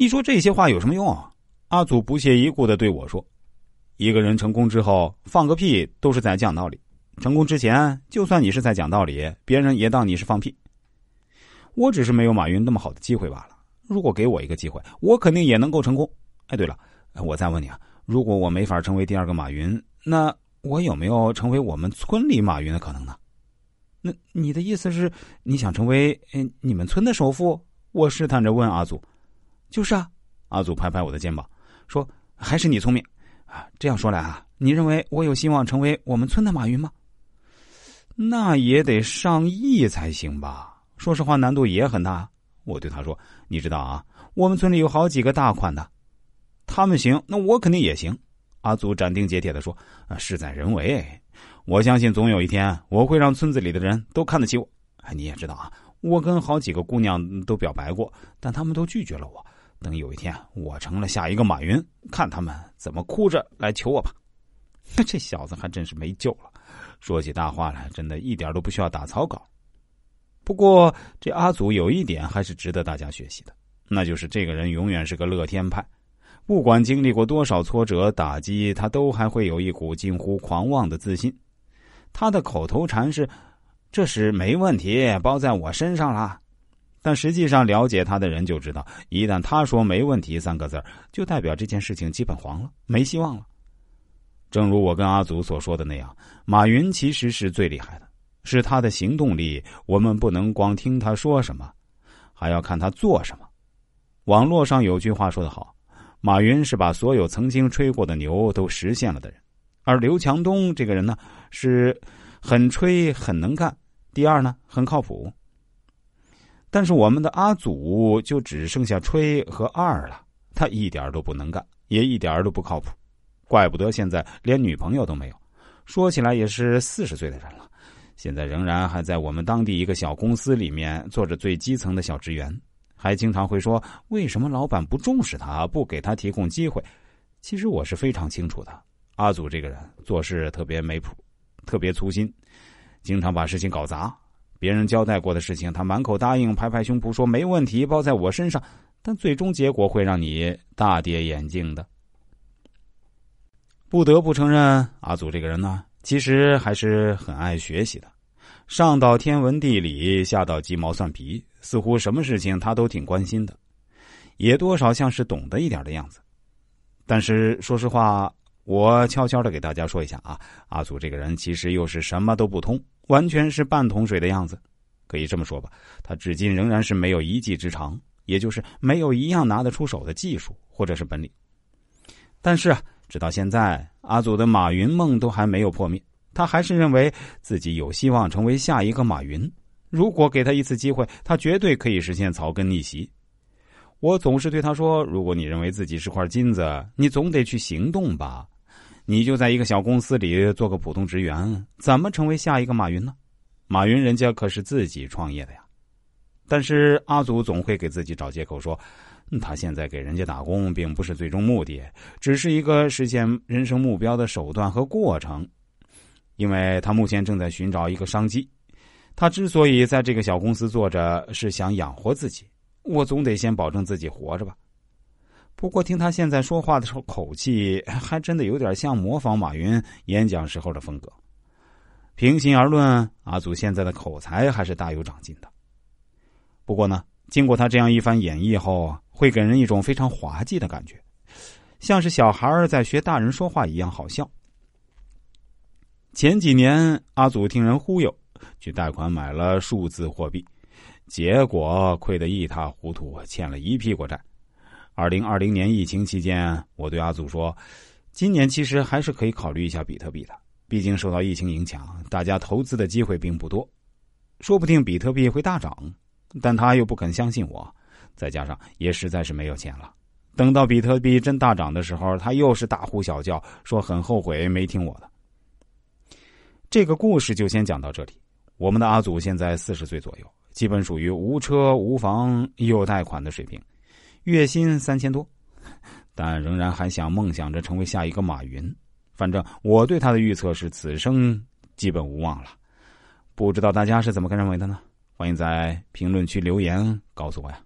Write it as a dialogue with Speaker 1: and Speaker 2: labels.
Speaker 1: 你说这些话有什么用？阿祖不屑一顾的对我说：“一个人成功之后放个屁都是在讲道理，成功之前就算你是在讲道理，别人也当你是放屁。我只是没有马云那么好的机会罢了。如果给我一个机会，我肯定也能够成功。哎，对了，我再问你啊，如果我没法成为第二个马云，那我有没有成为我们村里马云的可能呢？那你的意思是你想成为你们村的首富？我试探着问阿祖。就是啊，阿祖拍拍我的肩膀。说还是你聪明，啊，这样说来啊，你认为我有希望成为我们村的马云吗？那也得上亿才行吧。说实话，难度也很大。我对他说：“你知道啊，我们村里有好几个大款的，他们行，那我肯定也行。”阿祖斩钉截铁的说：“啊，事在人为，我相信总有一天我会让村子里的人都看得起我。你也知道啊，我跟好几个姑娘都表白过，但他们都拒绝了我。”等有一天我成了下一个马云，看他们怎么哭着来求我吧。这小子还真是没救了，说起大话来，真的一点都不需要打草稿。不过这阿祖有一点还是值得大家学习的，那就是这个人永远是个乐天派，不管经历过多少挫折打击，他都还会有一股近乎狂妄的自信。他的口头禅是：“这是没问题，包在我身上了。”但实际上，了解他的人就知道，一旦他说“没问题”三个字就代表这件事情基本黄了，没希望了。正如我跟阿祖所说的那样，马云其实是最厉害的，是他的行动力。我们不能光听他说什么，还要看他做什么。网络上有句话说得好：“马云是把所有曾经吹过的牛都实现了的人。”而刘强东这个人呢，是很吹、很能干，第二呢，很靠谱。但是我们的阿祖就只剩下吹和二了，他一点都不能干，也一点都不靠谱，怪不得现在连女朋友都没有。说起来也是四十岁的人了，现在仍然还在我们当地一个小公司里面做着最基层的小职员，还经常会说为什么老板不重视他，不给他提供机会。其实我是非常清楚的，阿祖这个人做事特别没谱，特别粗心，经常把事情搞砸。别人交代过的事情，他满口答应，拍拍胸脯说没问题，包在我身上。但最终结果会让你大跌眼镜的。不得不承认，阿祖这个人呢，其实还是很爱学习的。上到天文地理，下到鸡毛蒜皮，似乎什么事情他都挺关心的，也多少像是懂得一点的样子。但是说实话，我悄悄的给大家说一下啊，阿祖这个人其实又是什么都不通。完全是半桶水的样子，可以这么说吧，他至今仍然是没有一技之长，也就是没有一样拿得出手的技术或者是本领。但是，直到现在，阿祖的马云梦都还没有破灭，他还是认为自己有希望成为下一个马云。如果给他一次机会，他绝对可以实现草根逆袭。我总是对他说：“如果你认为自己是块金子，你总得去行动吧。”你就在一个小公司里做个普通职员，怎么成为下一个马云呢？马云人家可是自己创业的呀。但是阿祖总会给自己找借口说，他现在给人家打工并不是最终目的，只是一个实现人生目标的手段和过程。因为他目前正在寻找一个商机，他之所以在这个小公司做着，是想养活自己。我总得先保证自己活着吧。不过听他现在说话的时候口气，还真的有点像模仿马云演讲时候的风格。平心而论，阿祖现在的口才还是大有长进的。不过呢，经过他这样一番演绎后，会给人一种非常滑稽的感觉，像是小孩在学大人说话一样好笑。前几年，阿祖听人忽悠，去贷款买了数字货币，结果亏得一塌糊涂，欠了一屁股债。二零二零年疫情期间，我对阿祖说：“今年其实还是可以考虑一下比特币的，毕竟受到疫情影响，大家投资的机会并不多，说不定比特币会大涨。”但他又不肯相信我，再加上也实在是没有钱了。等到比特币真大涨的时候，他又是大呼小叫，说很后悔没听我的。这个故事就先讲到这里。我们的阿祖现在四十岁左右，基本属于无车无房又贷款的水平。月薪三千多，但仍然还想梦想着成为下一个马云。反正我对他的预测是此生基本无望了。不知道大家是怎么个认为的呢？欢迎在评论区留言告诉我呀。